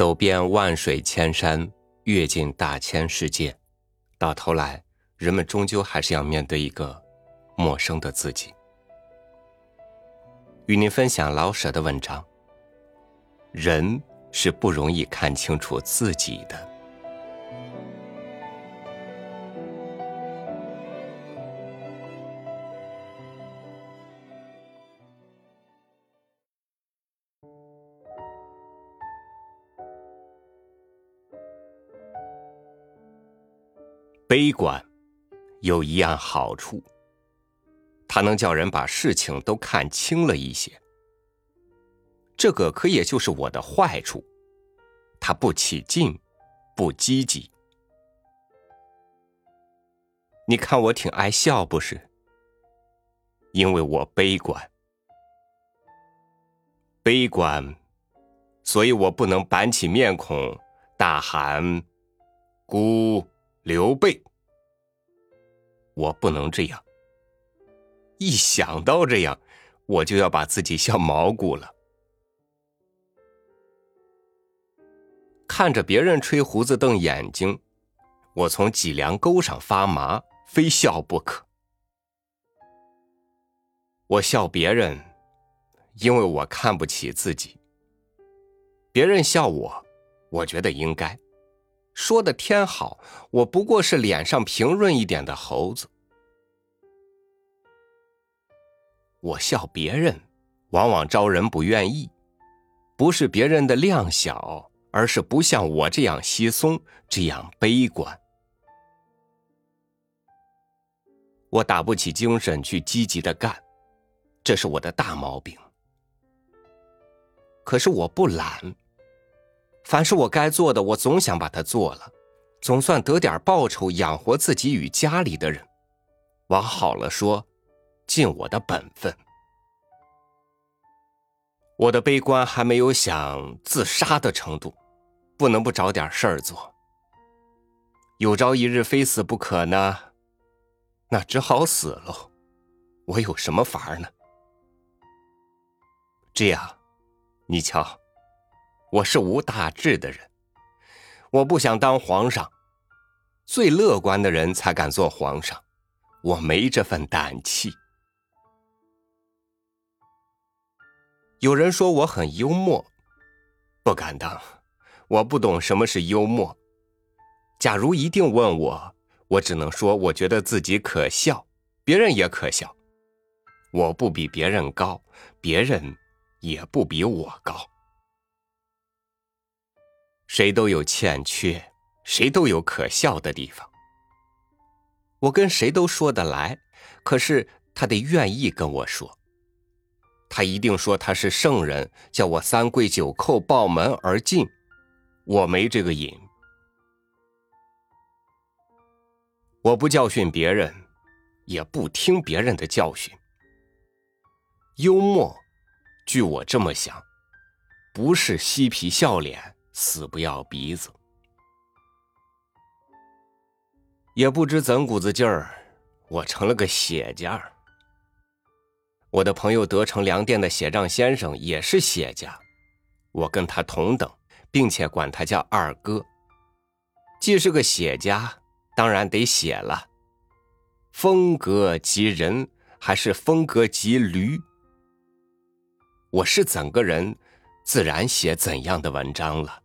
走遍万水千山，阅尽大千世界，到头来，人们终究还是要面对一个陌生的自己。与您分享老舍的文章：人是不容易看清楚自己的。悲观有一样好处，它能叫人把事情都看清了一些。这个可也就是我的坏处，它不起劲，不积极。你看我挺爱笑不是？因为我悲观，悲观，所以我不能板起面孔大喊“孤”。刘备，我不能这样。一想到这样，我就要把自己笑毛骨了。看着别人吹胡子瞪眼睛，我从脊梁沟上发麻，非笑不可。我笑别人，因为我看不起自己。别人笑我，我觉得应该。说的天好，我不过是脸上平润一点的猴子。我笑别人，往往招人不愿意，不是别人的量小，而是不像我这样稀松，这样悲观。我打不起精神去积极的干，这是我的大毛病。可是我不懒。凡是我该做的，我总想把它做了，总算得点报酬，养活自己与家里的人。往好了说，尽我的本分。我的悲观还没有想自杀的程度，不能不找点事儿做。有朝一日非死不可呢，那只好死喽。我有什么法儿呢？这样，你瞧。我是无大志的人，我不想当皇上。最乐观的人才敢做皇上，我没这份胆气。有人说我很幽默，不敢当，我不懂什么是幽默。假如一定问我，我只能说我觉得自己可笑，别人也可笑。我不比别人高，别人也不比我高。谁都有欠缺，谁都有可笑的地方。我跟谁都说得来，可是他得愿意跟我说。他一定说他是圣人，叫我三跪九叩抱门而进。我没这个瘾。我不教训别人，也不听别人的教训。幽默，据我这么想，不是嬉皮笑脸。死不要鼻子，也不知怎股子劲儿，我成了个写家。我的朋友德成粮店的写账先生也是写家，我跟他同等，并且管他叫二哥。既是个写家，当然得写了。风格及人，还是风格及驴？我是怎个人？自然写怎样的文章了。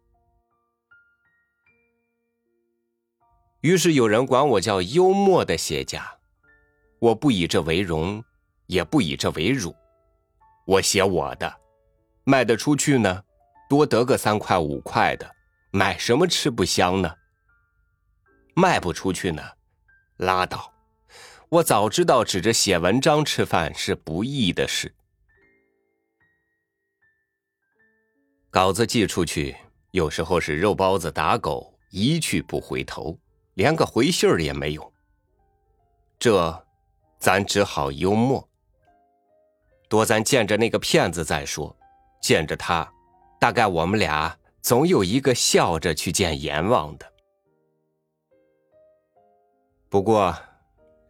于是有人管我叫幽默的写家，我不以这为荣，也不以这为辱。我写我的，卖得出去呢，多得个三块五块的，买什么吃不香呢？卖不出去呢，拉倒。我早知道指着写文章吃饭是不易的事。稿子寄出去，有时候是肉包子打狗，一去不回头，连个回信儿也没有。这，咱只好幽默。多咱见着那个骗子再说，见着他，大概我们俩总有一个笑着去见阎王的。不过，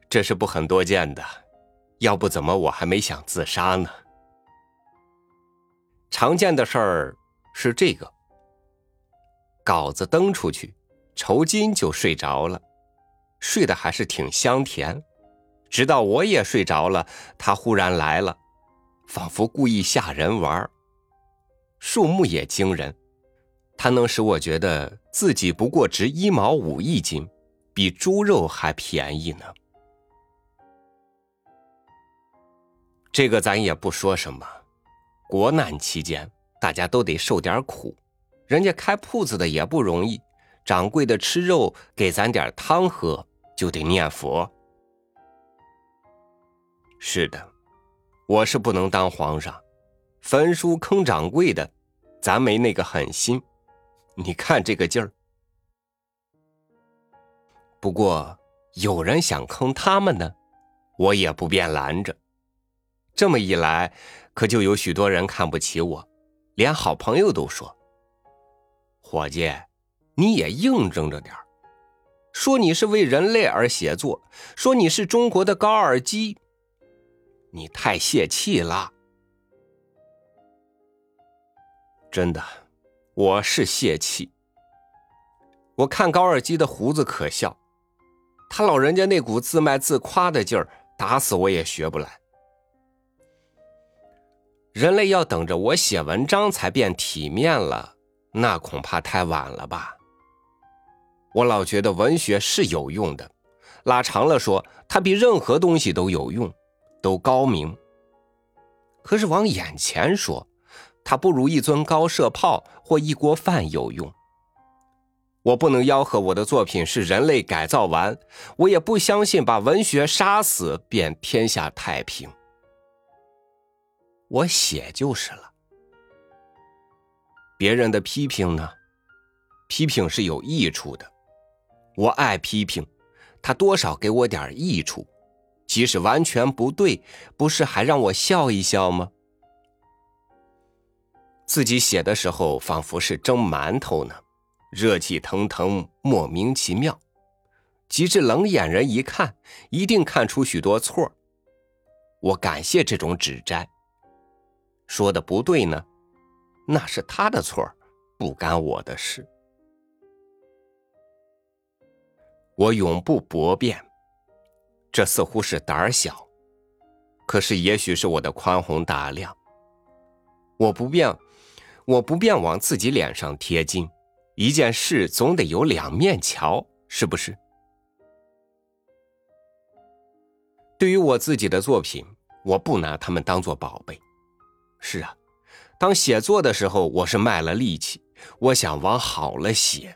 这是不很多见的，要不怎么我还没想自杀呢？常见的事儿。是这个，稿子登出去，酬金就睡着了，睡得还是挺香甜。直到我也睡着了，他忽然来了，仿佛故意吓人玩儿。数目也惊人，它能使我觉得自己不过值一毛五一斤，比猪肉还便宜呢。这个咱也不说什么，国难期间大家都得受点苦，人家开铺子的也不容易，掌柜的吃肉给咱点汤喝就得念佛。是的，我是不能当皇上，焚书坑掌柜的。咱没那个狠心，你看这个劲儿。不过有人想坑他们呢，我也不便拦着。这么一来，可就有许多人看不起我，连好朋友都说：“伙计，你也应征着点说你是为人类而写作，说你是中国的高尔基，你太泄气了。”真的，我是泄气。我看高尔基的胡子可笑，他老人家那股自卖自夸的劲儿，打死我也学不来。人类要等着我写文章才变体面了，那恐怕太晚了吧。我老觉得文学是有用的，拉长了说，它比任何东西都有用，都高明。可是往眼前说。它不如一尊高射炮或一锅饭有用。我不能吆喝我的作品是人类改造完，我也不相信把文学杀死便天下太平。我写就是了。别人的批评呢？批评是有益处的，我爱批评，他多少给我点益处，即使完全不对，不是还让我笑一笑吗？自己写的时候，仿佛是蒸馒头呢，热气腾腾，莫名其妙。即使冷眼人一看，一定看出许多错我感谢这种指摘。说的不对呢，那是他的错不干我的事。我永不驳辩，这似乎是胆小，可是也许是我的宽宏大量。我不便。我不便往自己脸上贴金，一件事总得有两面瞧，是不是？对于我自己的作品，我不拿他们当做宝贝。是啊，当写作的时候，我是卖了力气，我想往好了写。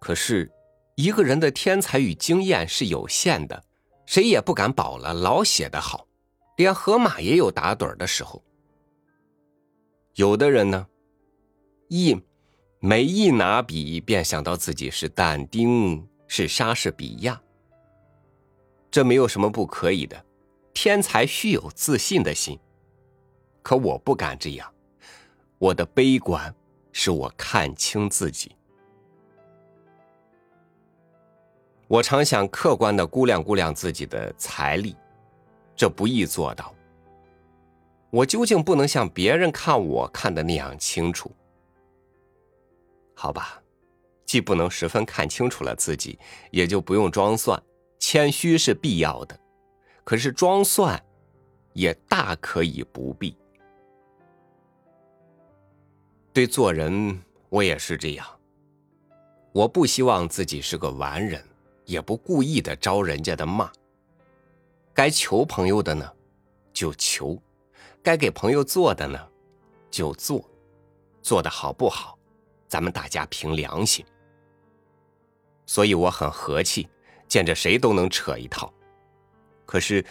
可是，一个人的天才与经验是有限的，谁也不敢保了老写的好，连河马也有打盹的时候。有的人呢，一每一拿笔便想到自己是但丁，是莎士比亚。这没有什么不可以的，天才须有自信的心。可我不敢这样，我的悲观使我看清自己。我常想客观的估量估量自己的财力，这不易做到。我究竟不能像别人看我看的那样清楚？好吧，既不能十分看清楚了自己，也就不用装蒜。谦虚是必要的，可是装蒜也大可以不必。对做人，我也是这样。我不希望自己是个完人，也不故意的招人家的骂。该求朋友的呢，就求。该给朋友做的呢，就做，做的好不好，咱们大家凭良心。所以我很和气，见着谁都能扯一套。可是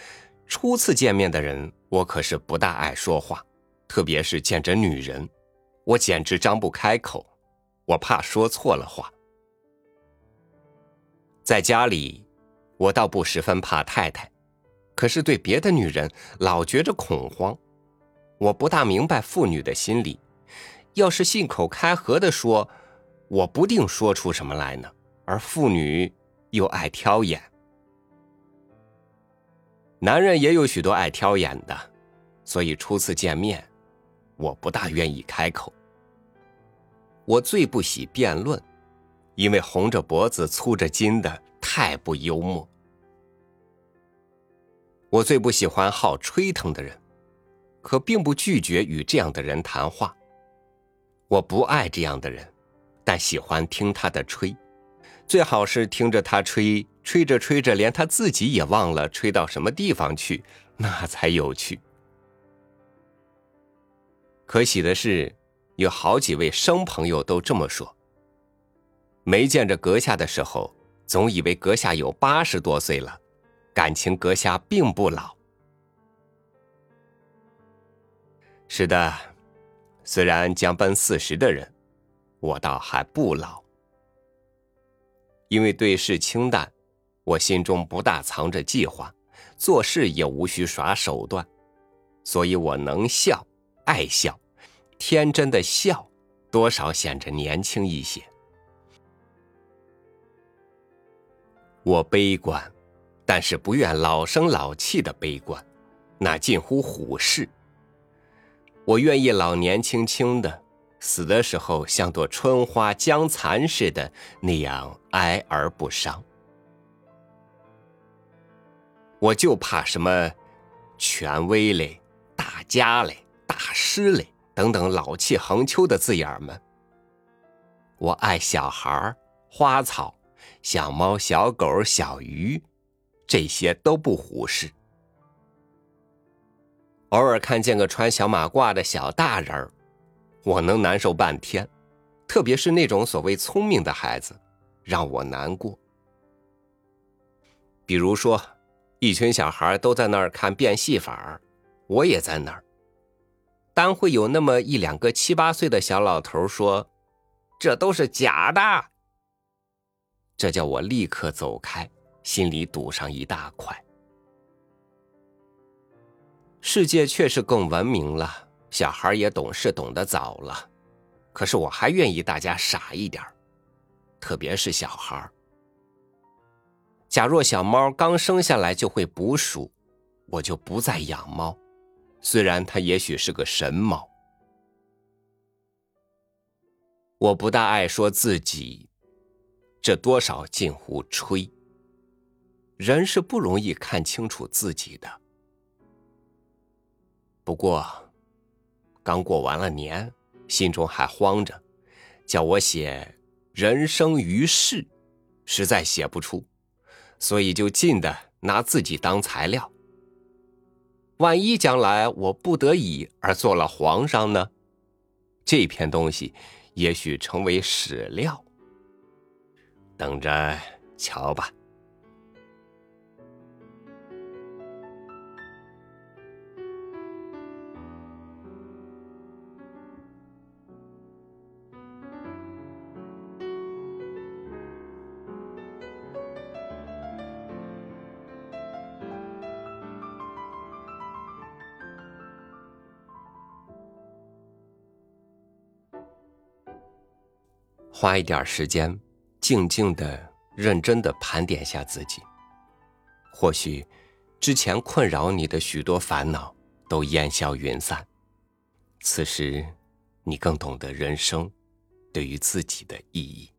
初次见面的人，我可是不大爱说话，特别是见着女人，我简直张不开口，我怕说错了话。在家里，我倒不十分怕太太，可是对别的女人老觉着恐慌。我不大明白妇女的心理，要是信口开河的说，我不定说出什么来呢。而妇女又爱挑眼，男人也有许多爱挑眼的，所以初次见面，我不大愿意开口。我最不喜辩论，因为红着脖子粗着筋的太不幽默。我最不喜欢好吹腾的人，可并不拒绝与这样的人谈话。我不爱这样的人，但喜欢听他的吹，最好是听着他吹，吹着吹着连他自己也忘了吹到什么地方去，那才有趣。可喜的是。有好几位生朋友都这么说。没见着阁下的时候，总以为阁下有八十多岁了，感情阁下并不老。是的，虽然将奔四十的人，我倒还不老。因为对事清淡，我心中不大藏着计划，做事也无需耍手段，所以我能笑，爱笑。天真的笑，多少显着年轻一些。我悲观，但是不愿老生老气的悲观，那近乎虎视。我愿意老年轻轻的，死的时候像朵春花将残似的那样哀而不伤。我就怕什么权威嘞、大家嘞、大师嘞。等等老气横秋的字眼们，我爱小孩花草、小猫、小狗、小鱼，这些都不忽视。偶尔看见个穿小马褂的小大人儿，我能难受半天，特别是那种所谓聪明的孩子，让我难过。比如说，一群小孩都在那儿看变戏法我也在那儿。单会有那么一两个七八岁的小老头说：“这都是假的。”这叫我立刻走开，心里堵上一大块。世界确实更文明了，小孩也懂事懂得早了，可是我还愿意大家傻一点特别是小孩假若小猫刚生下来就会捕鼠，我就不再养猫。虽然它也许是个神猫，我不大爱说自己，这多少近乎吹。人是不容易看清楚自己的。不过，刚过完了年，心中还慌着，叫我写人生于世，实在写不出，所以就尽的拿自己当材料。万一将来我不得已而做了皇上呢？这篇东西也许成为史料，等着瞧吧。花一点时间，静静的、认真的盘点下自己。或许，之前困扰你的许多烦恼都烟消云散。此时，你更懂得人生对于自己的意义。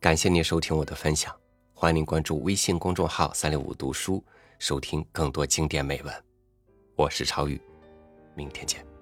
感谢您收听我的分享，欢迎您关注微信公众号“三六五读书”，收听更多经典美文。我是超宇，明天见。